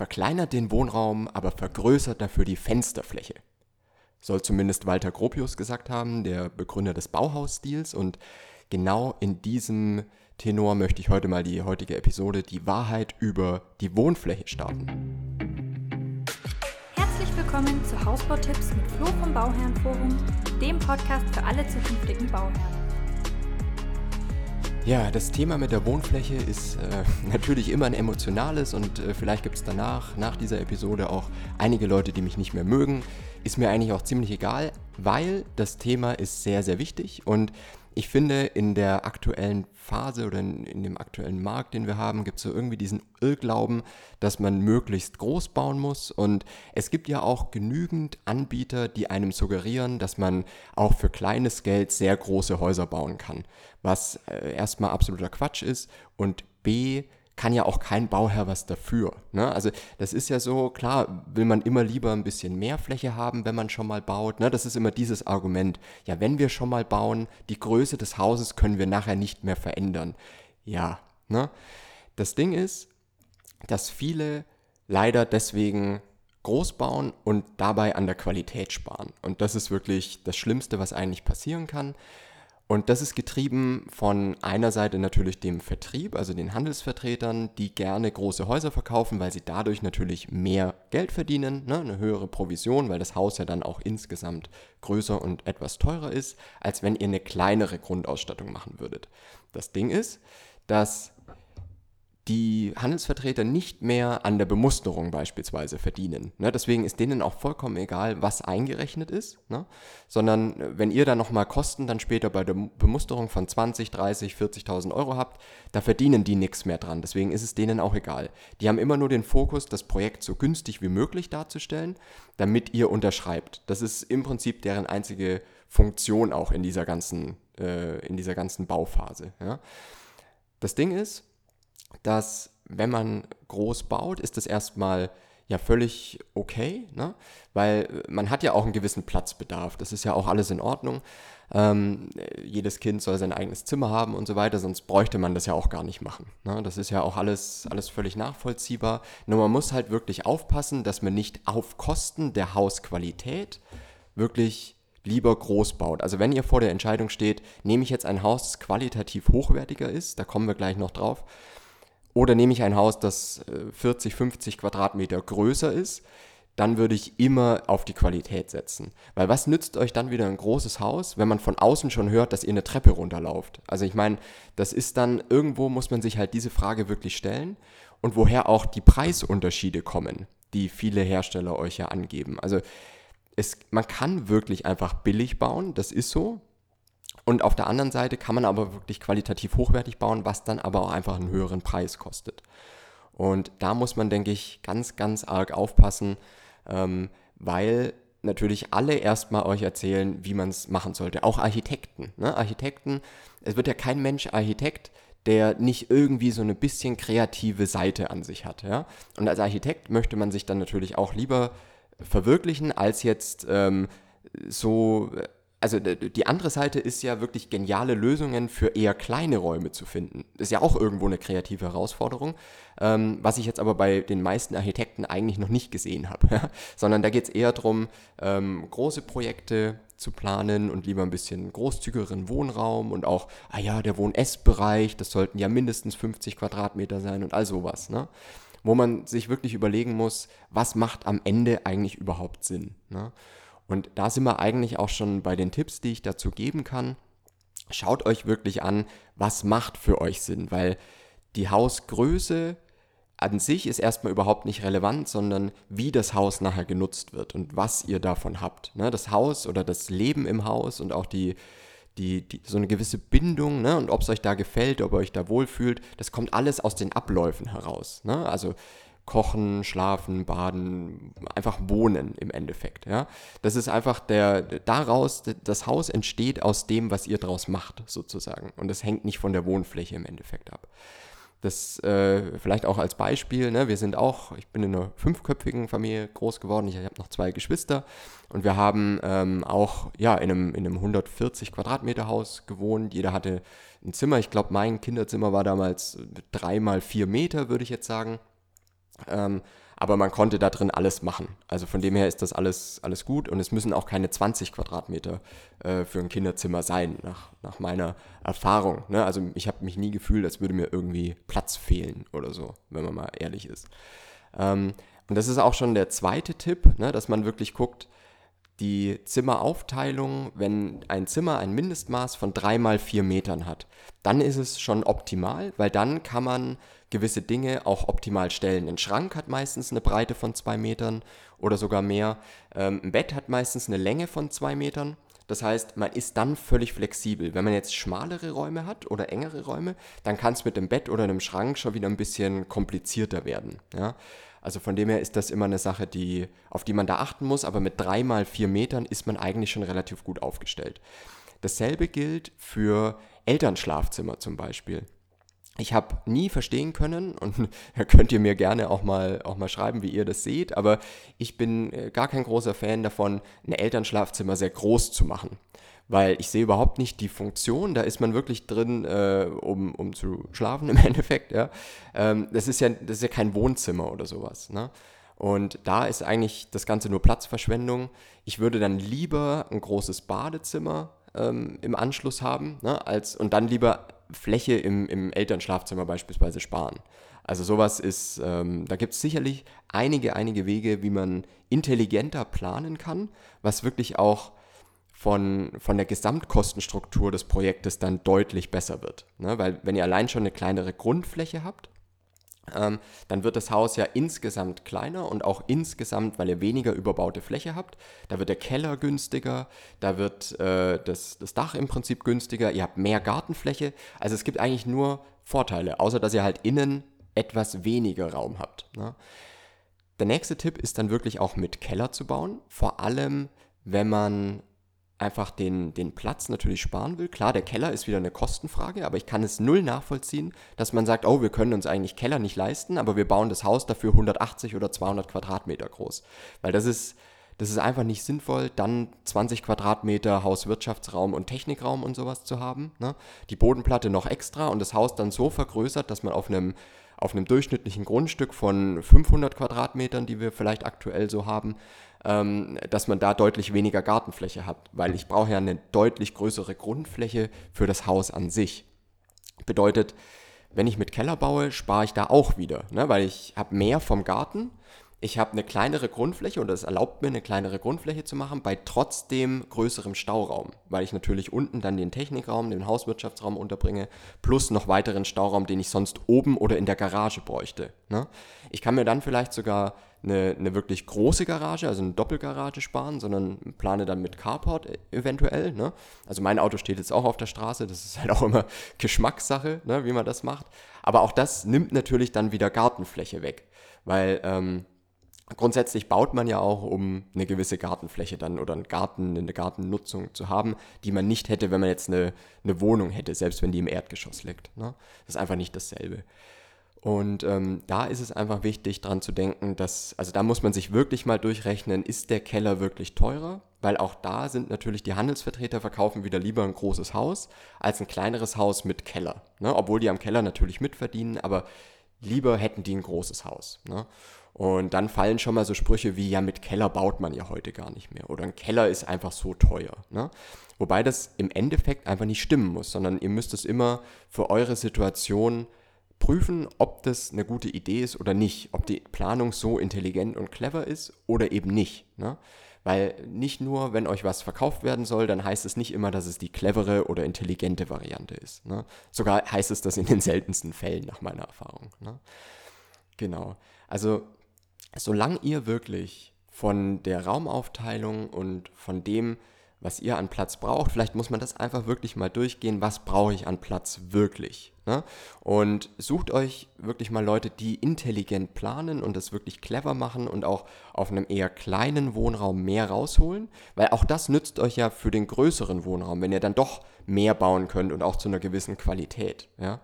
verkleinert den Wohnraum, aber vergrößert dafür die Fensterfläche. Soll zumindest Walter Gropius gesagt haben, der Begründer des Bauhausstils. Und genau in diesem Tenor möchte ich heute mal die heutige Episode Die Wahrheit über die Wohnfläche starten. Herzlich willkommen zu Hausbautipps mit Flo vom Bauherrenforum, dem Podcast für alle zukünftigen Bauherren. Ja, das Thema mit der Wohnfläche ist äh, natürlich immer ein emotionales und äh, vielleicht gibt es danach, nach dieser Episode auch einige Leute, die mich nicht mehr mögen. Ist mir eigentlich auch ziemlich egal, weil das Thema ist sehr, sehr wichtig und ich finde, in der aktuellen Phase oder in, in dem aktuellen Markt, den wir haben, gibt es so irgendwie diesen Irrglauben, dass man möglichst groß bauen muss. Und es gibt ja auch genügend Anbieter, die einem suggerieren, dass man auch für kleines Geld sehr große Häuser bauen kann. Was äh, erstmal absoluter Quatsch ist und B, kann ja auch kein Bauherr was dafür. Ne? Also das ist ja so, klar, will man immer lieber ein bisschen mehr Fläche haben, wenn man schon mal baut. Ne? Das ist immer dieses Argument. Ja, wenn wir schon mal bauen, die Größe des Hauses können wir nachher nicht mehr verändern. Ja, ne? Das Ding ist, dass viele leider deswegen groß bauen und dabei an der Qualität sparen. Und das ist wirklich das Schlimmste, was eigentlich passieren kann. Und das ist getrieben von einer Seite natürlich dem Vertrieb, also den Handelsvertretern, die gerne große Häuser verkaufen, weil sie dadurch natürlich mehr Geld verdienen, ne? eine höhere Provision, weil das Haus ja dann auch insgesamt größer und etwas teurer ist, als wenn ihr eine kleinere Grundausstattung machen würdet. Das Ding ist, dass die Handelsvertreter nicht mehr an der Bemusterung beispielsweise verdienen. Ne? Deswegen ist denen auch vollkommen egal, was eingerechnet ist, ne? sondern äh, wenn ihr dann nochmal Kosten dann später bei der Bemusterung von 20, 30, 40.000 Euro habt, da verdienen die nichts mehr dran. Deswegen ist es denen auch egal. Die haben immer nur den Fokus, das Projekt so günstig wie möglich darzustellen, damit ihr unterschreibt. Das ist im Prinzip deren einzige Funktion auch in dieser ganzen, äh, in dieser ganzen Bauphase. Ja? Das Ding ist, dass wenn man groß baut, ist das erstmal ja völlig okay, ne? weil man hat ja auch einen gewissen Platzbedarf. Das ist ja auch alles in Ordnung. Ähm, jedes Kind soll sein eigenes Zimmer haben und so weiter, sonst bräuchte man das ja auch gar nicht machen. Ne? Das ist ja auch alles, alles völlig nachvollziehbar. Nur man muss halt wirklich aufpassen, dass man nicht auf Kosten der Hausqualität wirklich lieber groß baut. Also wenn ihr vor der Entscheidung steht, nehme ich jetzt ein Haus, das qualitativ hochwertiger ist, da kommen wir gleich noch drauf, oder nehme ich ein Haus, das 40, äh, 50 Quadratmeter größer ist, dann würde ich immer auf die Qualität setzen. Weil was nützt euch dann wieder ein großes Haus, wenn man von außen schon hört, dass ihr eine Treppe runterlauft? Also ich meine, das ist dann, irgendwo muss man sich halt diese Frage wirklich stellen und woher auch die Preisunterschiede kommen, die viele Hersteller euch ja angeben. Also es, man kann wirklich einfach billig bauen, das ist so. Und auf der anderen Seite kann man aber wirklich qualitativ hochwertig bauen, was dann aber auch einfach einen höheren Preis kostet. Und da muss man, denke ich, ganz, ganz arg aufpassen, ähm, weil natürlich alle erstmal euch erzählen, wie man es machen sollte. Auch Architekten. Ne? Architekten, es wird ja kein Mensch Architekt, der nicht irgendwie so eine bisschen kreative Seite an sich hat. Ja? Und als Architekt möchte man sich dann natürlich auch lieber verwirklichen, als jetzt ähm, so also die andere Seite ist ja wirklich geniale Lösungen für eher kleine Räume zu finden. Das ist ja auch irgendwo eine kreative Herausforderung, ähm, was ich jetzt aber bei den meisten Architekten eigentlich noch nicht gesehen habe. Sondern da geht es eher darum, ähm, große Projekte zu planen und lieber ein bisschen großzügigeren Wohnraum und auch, ah ja, der Wohn-Ess-Bereich, das sollten ja mindestens 50 Quadratmeter sein und all sowas. Ne? Wo man sich wirklich überlegen muss, was macht am Ende eigentlich überhaupt Sinn. Ne? Und da sind wir eigentlich auch schon bei den Tipps, die ich dazu geben kann. Schaut euch wirklich an, was macht für euch Sinn, weil die Hausgröße an sich ist erstmal überhaupt nicht relevant, sondern wie das Haus nachher genutzt wird und was ihr davon habt. Ne? Das Haus oder das Leben im Haus und auch die, die, die, so eine gewisse Bindung ne? und ob es euch da gefällt, ob ihr euch da wohlfühlt, das kommt alles aus den Abläufen heraus. Ne? Also Kochen, Schlafen, Baden, einfach wohnen im Endeffekt. Ja? Das ist einfach der, daraus, das Haus entsteht aus dem, was ihr draus macht, sozusagen. Und das hängt nicht von der Wohnfläche im Endeffekt ab. Das äh, vielleicht auch als Beispiel, ne? wir sind auch, ich bin in einer fünfköpfigen Familie groß geworden, ich, ich habe noch zwei Geschwister und wir haben ähm, auch ja, in, einem, in einem 140 Quadratmeter Haus gewohnt. Jeder hatte ein Zimmer, ich glaube mein Kinderzimmer war damals drei mal vier Meter, würde ich jetzt sagen Ähm, aber man konnte da drin alles machen. Also von dem her ist das alles, alles gut und es müssen auch keine 20 Quadratmeter äh, für ein Kinderzimmer sein, nach, nach meiner Erfahrung. Ne? Also ich habe mich nie gefühlt, als würde mir irgendwie Platz fehlen oder so, wenn man mal ehrlich ist. Ähm, und das ist auch schon der zweite Tipp, ne? dass man wirklich guckt, die Zimmeraufteilung, wenn ein Zimmer ein Mindestmaß von 3 mal 4 Metern hat, dann ist es schon optimal, weil dann kann man gewisse Dinge auch optimal stellen. Ein Schrank hat meistens eine Breite von 2 Metern oder sogar mehr. Ähm, ein Bett hat meistens eine Länge von 2 Metern. Das heißt, man ist dann völlig flexibel. Wenn man jetzt schmalere Räume hat oder engere Räume, dann kann es mit dem Bett oder einem Schrank schon wieder ein bisschen komplizierter werden. Ja? Also von dem her ist das immer eine Sache, die, auf die man da achten muss, aber mit drei mal vier Metern ist man eigentlich schon relativ gut aufgestellt. Dasselbe gilt für Elternschlafzimmer zum Beispiel. Ich habe nie verstehen können, und da könnt ihr mir gerne auch mal, auch mal schreiben, wie ihr das seht, aber ich bin äh, gar kein großer Fan davon, ein Elternschlafzimmer sehr groß zu machen weil ich sehe überhaupt nicht die Funktion. Da ist man wirklich drin, äh, um, um zu schlafen im Endeffekt. Ja. Ähm, das, ist ja, das ist ja kein Wohnzimmer oder sowas. Ne? Und da ist eigentlich das Ganze nur Platzverschwendung. Ich würde dann lieber ein großes Badezimmer ähm, im Anschluss haben ne, als, und dann lieber Fläche im, im Elternschlafzimmer beispielsweise sparen. Also sowas ist, ähm, da gibt es sicherlich einige, einige Wege, wie man intelligenter planen kann, was wirklich auch von, von der Gesamtkostenstruktur des Projektes dann deutlich besser wird. Ne? Weil wenn ihr allein schon eine kleinere Grundfläche habt, ähm, dann wird das Haus ja insgesamt kleiner und auch insgesamt, weil ihr weniger überbaute Fläche habt, da wird der Keller günstiger, da wird äh, das, das Dach im Prinzip günstiger, ihr habt mehr Gartenfläche. Also es gibt eigentlich nur Vorteile, außer dass ihr halt innen etwas weniger Raum habt. Ne? Der nächste Tipp ist dann wirklich auch mit Keller zu bauen, vor allem wenn man einfach den, den Platz natürlich sparen will. Klar, der Keller ist wieder eine Kostenfrage, aber ich kann es null nachvollziehen, dass man sagt, oh, wir können uns eigentlich Keller nicht leisten, aber wir bauen das Haus dafür 180 oder 200 Quadratmeter groß. Weil das ist, das ist einfach nicht sinnvoll, dann 20 Quadratmeter Hauswirtschaftsraum und Technikraum und sowas zu haben. Ne? Die Bodenplatte noch extra und das Haus dann so vergrößert, dass man auf einem auf einem durchschnittlichen Grundstück von 500 Quadratmetern, die wir vielleicht aktuell so haben, ähm, dass man da deutlich weniger Gartenfläche hat, weil ich brauche ja eine deutlich größere Grundfläche für das Haus an sich. Bedeutet, wenn ich mit Keller baue, spare ich da auch wieder, ne? weil ich habe mehr vom Garten ich habe eine kleinere Grundfläche und es erlaubt mir eine kleinere Grundfläche zu machen bei trotzdem größerem Stauraum, weil ich natürlich unten dann den Technikraum, den Hauswirtschaftsraum unterbringe, plus noch weiteren Stauraum, den ich sonst oben oder in der Garage bräuchte. Ne? Ich kann mir dann vielleicht sogar eine, eine wirklich große Garage, also eine Doppelgarage sparen, sondern plane dann mit Carport e-, eventuell. Ne? Also mein Auto steht jetzt auch auf der Straße, das ist halt auch immer Geschmackssache, ne, wie man das macht. Aber auch das nimmt natürlich dann wieder Gartenfläche weg, weil ähm, Grundsätzlich baut man ja auch, um eine gewisse Gartenfläche dann oder einen Garten, eine Gartennutzung zu haben, die man nicht hätte, wenn man jetzt eine, eine Wohnung hätte, selbst wenn die im Erdgeschoss liegt. Ne? Das ist einfach nicht dasselbe. Und ähm, da ist es einfach wichtig, dran zu denken, dass, also da muss man sich wirklich mal durchrechnen, ist der Keller wirklich teurer? Weil auch da sind natürlich die Handelsvertreter verkaufen wieder lieber ein großes Haus als ein kleineres Haus mit Keller. Ne? Obwohl die am Keller natürlich mitverdienen, aber lieber hätten die ein großes Haus. Ne? Und dann fallen schon mal so Sprüche wie, ja, mit Keller baut man ja heute gar nicht mehr. Oder ein Keller ist einfach so teuer. Ne? Wobei das im Endeffekt einfach nicht stimmen muss, sondern ihr müsst es immer für eure Situation prüfen, ob das eine gute Idee ist oder nicht. Ob die Planung so intelligent und clever ist oder eben nicht. Ne? Weil nicht nur, wenn euch was verkauft werden soll, dann heißt es nicht immer, dass es die clevere oder intelligente Variante ist. Ne? Sogar heißt es das in den seltensten Fällen, nach meiner Erfahrung. Ne? Genau. Also solange ihr wirklich von der Raumaufteilung und von dem, was ihr an Platz braucht, vielleicht muss man das einfach wirklich mal durchgehen, was brauche ich an Platz wirklich. Ne? Und sucht euch wirklich mal Leute, die intelligent planen und das wirklich clever machen und auch auf einem eher kleinen Wohnraum mehr rausholen, weil auch das nützt euch ja für den größeren Wohnraum, wenn ihr dann doch mehr bauen könnt und auch zu einer gewissen Qualität. Ja?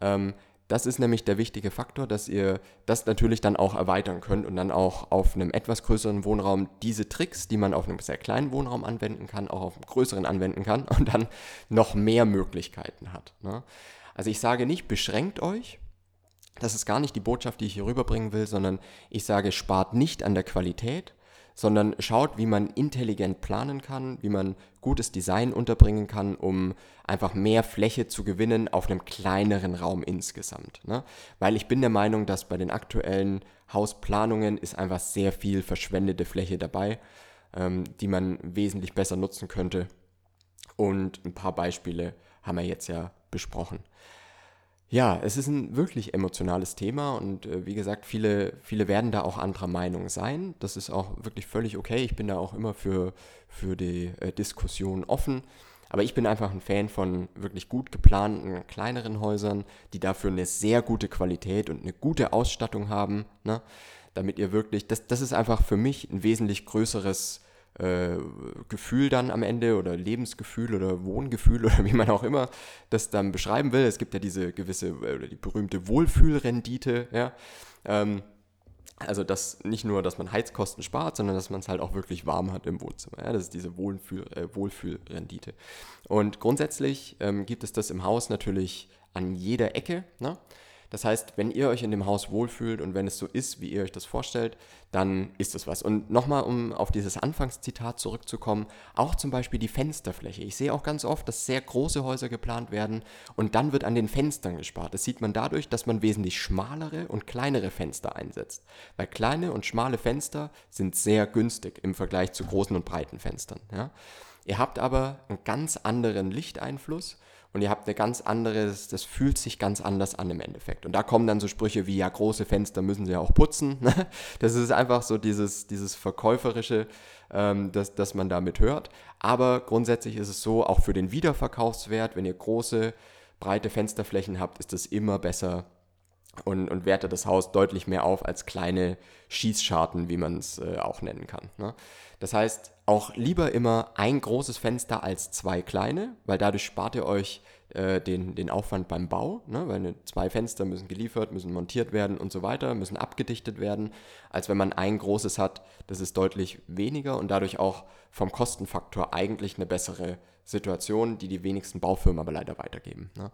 Ähm, das ist nämlich der wichtige Faktor, dass ihr das natürlich dann auch erweitern könnt und dann auch auf einem etwas größeren Wohnraum diese Tricks, die man auf einem sehr kleinen Wohnraum anwenden kann, auch auf einem größeren anwenden kann und dann noch mehr Möglichkeiten hat. Ne? Also ich sage nicht, beschränkt euch, das ist gar nicht die Botschaft, die ich hier rüberbringen will, sondern ich sage, spart nicht an der Qualität, sondern schaut, wie man intelligent planen kann, wie man gutes Design unterbringen kann, um einfach mehr Fläche zu gewinnen auf einem kleineren Raum insgesamt. Ne? Weil ich bin der Meinung, dass bei den aktuellen Hausplanungen ist einfach sehr viel verschwendete Fläche dabei, ähm, die man wesentlich besser nutzen könnte. Und ein paar Beispiele haben wir jetzt ja besprochen. Ja, es ist ein wirklich emotionales Thema und äh, wie gesagt, viele, viele werden da auch anderer Meinung sein. Das ist auch wirklich völlig okay. Ich bin da auch immer für, für die äh, Diskussion offen. Aber ich bin einfach ein Fan von wirklich gut geplanten kleineren Häusern, die dafür eine sehr gute Qualität und eine gute Ausstattung haben, ne? damit ihr wirklich, das, das ist einfach für mich ein wesentlich größeres äh, Gefühl dann am Ende oder Lebensgefühl oder Wohngefühl oder wie man auch immer das dann beschreiben will. Es gibt ja diese gewisse, äh, die berühmte Wohlfühlrendite, ja. Ähm, also das nicht nur, dass man Heizkosten spart, sondern dass man es halt auch wirklich warm hat im Wohnzimmer. Ja, das ist diese Wohlfühl, äh, Wohlfühlrendite. Und grundsätzlich ähm, gibt es das im Haus natürlich an jeder Ecke. Ne? Das heißt, wenn ihr euch in dem Haus wohlfühlt und wenn es so ist, wie ihr euch das vorstellt, dann ist es was. Und nochmal, um auf dieses Anfangszitat zurückzukommen, auch zum Beispiel die Fensterfläche. Ich sehe auch ganz oft, dass sehr große Häuser geplant werden und dann wird an den Fenstern gespart. Das sieht man dadurch, dass man wesentlich schmalere und kleinere Fenster einsetzt. Weil kleine und schmale Fenster sind sehr günstig im Vergleich zu großen und breiten Fenstern. Ja? Ihr habt aber einen ganz anderen Lichteinfluss und ihr habt eine ganz andere, das, fühlt sich ganz anders an im Endeffekt. Und da kommen dann so Sprüche wie, ja, große Fenster müssen sie ja auch putzen. Ne? Das ist einfach so dieses, dieses Verkäuferische, ähm, das, das man damit hört. Aber grundsätzlich ist es so, auch für den Wiederverkaufswert, wenn ihr große, breite Fensterflächen habt, ist es immer besser und, und wertet das Haus deutlich mehr auf als kleine Schießscharten, wie man es äh, auch nennen kann. Ne? Das heißt, auch lieber immer ein großes Fenster als zwei kleine, weil dadurch spart ihr euch äh, den, den Aufwand beim Bau, ne? weil ne, zwei Fenster müssen geliefert, müssen montiert werden und so weiter, müssen abgedichtet werden, als wenn man ein großes hat, das ist deutlich weniger und dadurch auch vom Kostenfaktor eigentlich eine bessere Situation, die die wenigsten Baufirmen aber leider weitergeben. Ne?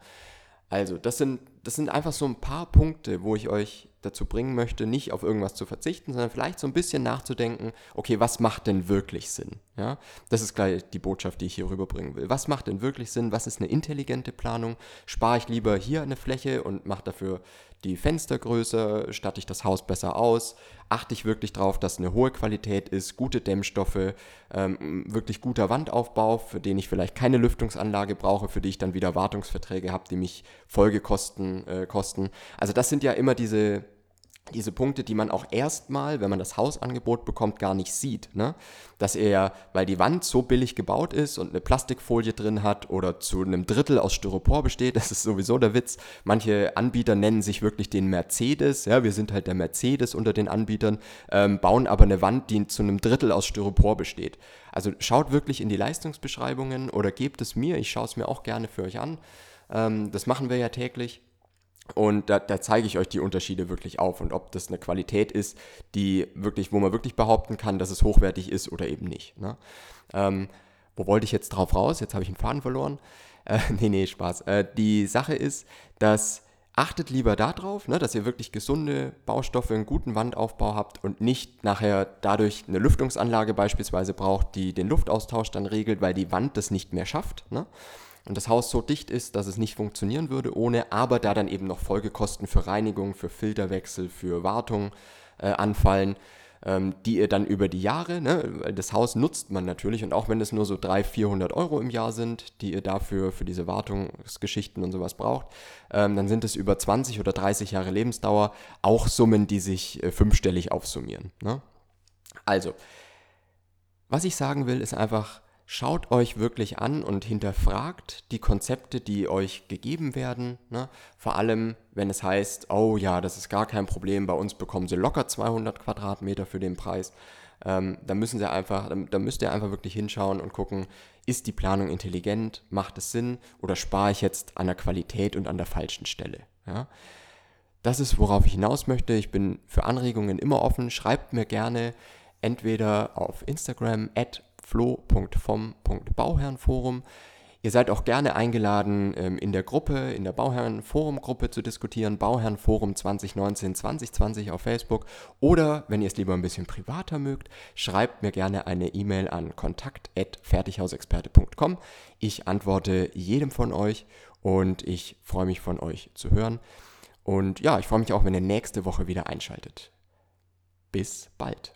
Also, das sind, das sind einfach so ein paar Punkte, wo ich euch dazu bringen möchte, nicht auf irgendwas zu verzichten, sondern vielleicht so ein bisschen nachzudenken, okay, was macht denn wirklich Sinn? Ja, das ist gleich die Botschaft, die ich hier rüberbringen will. Was macht denn wirklich Sinn? Was ist eine intelligente Planung? Spare ich lieber hier eine Fläche und mache dafür die Fenster größer? Statte ich das Haus besser aus? Achte ich wirklich darauf, dass eine hohe Qualität ist, gute Dämmstoffe, ähm, wirklich guter Wandaufbau, für den ich vielleicht keine Lüftungsanlage brauche, für die ich dann wieder Wartungsverträge habe, die mich Folgekosten äh, kosten. Also das sind ja immer diese diese Punkte, die man auch erstmal, wenn man das Hausangebot bekommt, gar nicht sieht. Ne? Dass er, weil die Wand so billig gebaut ist und eine Plastikfolie drin hat oder zu einem Drittel aus Styropor besteht, das ist sowieso der Witz. Manche Anbieter nennen sich wirklich den Mercedes, ja, wir sind halt der Mercedes unter den Anbietern, ähm, bauen aber eine Wand, die zu einem Drittel aus Styropor besteht. Also schaut wirklich in die Leistungsbeschreibungen oder gebt es mir, ich schaue es mir auch gerne für euch an. Ähm, das machen wir ja täglich. Und da, da, zeige ich euch die Unterschiede wirklich auf und ob das eine Qualität ist, die wirklich, wo man wirklich behaupten kann, dass es hochwertig ist oder eben nicht. Ne? Ähm, wo wollte ich jetzt drauf raus? Jetzt habe ich einen Faden verloren. Äh, nee, nee, Spaß. Äh, die Sache ist, dass achtet lieber darauf, ne, dass ihr wirklich gesunde Baustoffe, einen guten Wandaufbau habt und nicht nachher dadurch eine Lüftungsanlage beispielsweise braucht, die den Luftaustausch dann regelt, weil die Wand das nicht mehr schafft. Ne? Und das Haus so dicht ist, dass es nicht funktionieren würde ohne, aber da dann eben noch Folgekosten für Reinigung, für Filterwechsel, für Wartung äh, anfallen, ähm, die ihr dann über die Jahre, ne, das Haus nutzt man natürlich und auch wenn es nur so 300, 400 Euro im Jahr sind, die ihr dafür für diese Wartungsgeschichten und sowas braucht, ähm, dann sind es über 20 oder 30 Jahre Lebensdauer auch Summen, die sich äh, fünfstellig aufsummieren. Ne? Also, was ich sagen will, ist einfach, schaut euch wirklich an und hinterfragt die Konzepte, die euch gegeben werden. Ne? Vor allem, wenn es heißt, oh ja, das ist gar kein Problem, bei uns bekommen sie locker 200 Quadratmeter für den Preis. Ähm, da müssen sie einfach, da müsst ihr einfach wirklich hinschauen und gucken, ist die Planung intelligent, macht es Sinn oder spare ich jetzt an der Qualität und an der falschen Stelle. Ja? Das ist, worauf ich hinaus möchte. Ich bin für Anregungen immer offen. Schreibt mir gerne entweder auf Instagram at flo.vom.bauherrenforum. Ihr seid auch gerne eingeladen, ähm, in der Gruppe, in der Bauherrenforum-Gruppe zu diskutieren, Bauherrenforum 2019-2020 auf Facebook. Oder, wenn ihr es lieber ein bisschen privater mögt, schreibt mir gerne eine E-Mail an kontakt.fertighausexperte.com. Ich antworte jedem von euch und ich freue mich von euch zu hören. Und ja, ich freue mich auch, wenn ihr nächste Woche wieder einschaltet. Bis bald.